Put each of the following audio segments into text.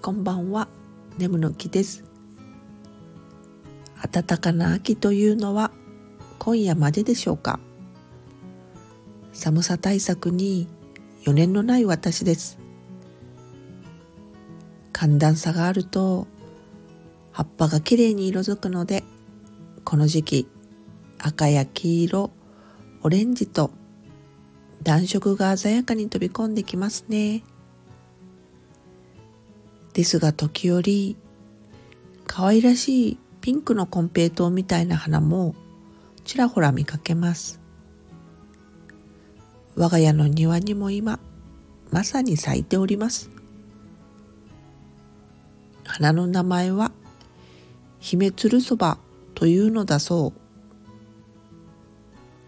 こんばんは。眠の木です。暖かな秋というのは今夜まででしょうか。寒さ対策に余念のない私です。寒暖差があると葉っぱがきれいに色づくのでこの時期赤や黄色オレンジと暖色が鮮やかに飛び込んできますね。ですが時折可愛らしいピンクのコンペイトウみたいな花もちらほら見かけます。我が家の庭にも今まさに咲いております。花の名前は姫鶴そばというのだそ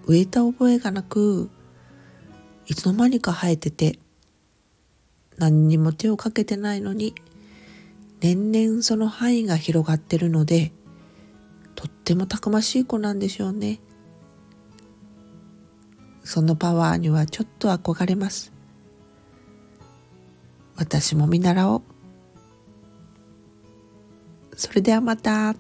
う。植えた覚えがなくいつの間にか生えてて何にも手をかけてないのに年々その範囲が広がってるのでとってもたくましい子なんでしょうね。そのパワーにはちょっと憧れます。私も見習おう。それではまた。